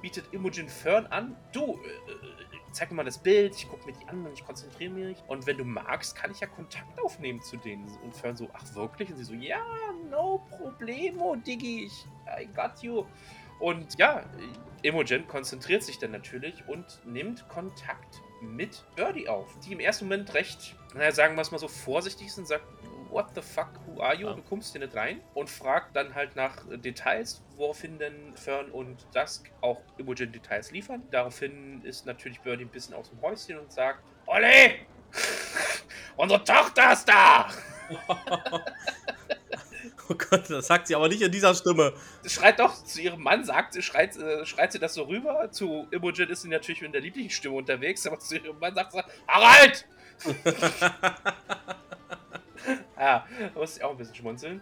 bietet Imogen Fern an, du, äh, äh, zeig mir mal das Bild, ich gucke mir die an und ich konzentriere mich. Und wenn du magst, kann ich ja Kontakt aufnehmen zu denen. Und Fern so, ach wirklich? Und sie so, ja, no problemo, Diggi, ich, I got you. Und ja, Imogen konzentriert sich dann natürlich und nimmt Kontakt mit Birdie auf, die im ersten Moment recht, naja, sagen wir es mal so, vorsichtig ist und sagt, what the fuck, who are you? Ja. Du kommst hier nicht rein und fragt dann halt nach Details, woraufhin dann Fern und Dusk auch Imogen Details liefern. Daraufhin ist natürlich Birdie ein bisschen aus dem Häuschen und sagt, Olli! Unsere Tochter ist da! Oh Gott, das sagt sie aber nicht in dieser Stimme. schreit doch zu ihrem Mann, sagt sie, schreit, äh, schreit sie das so rüber. Zu Imogen ist sie natürlich mit der lieblichen Stimme unterwegs, aber zu ihrem Mann sagt sie, Harald! ja, da musste ich auch ein bisschen schmunzeln.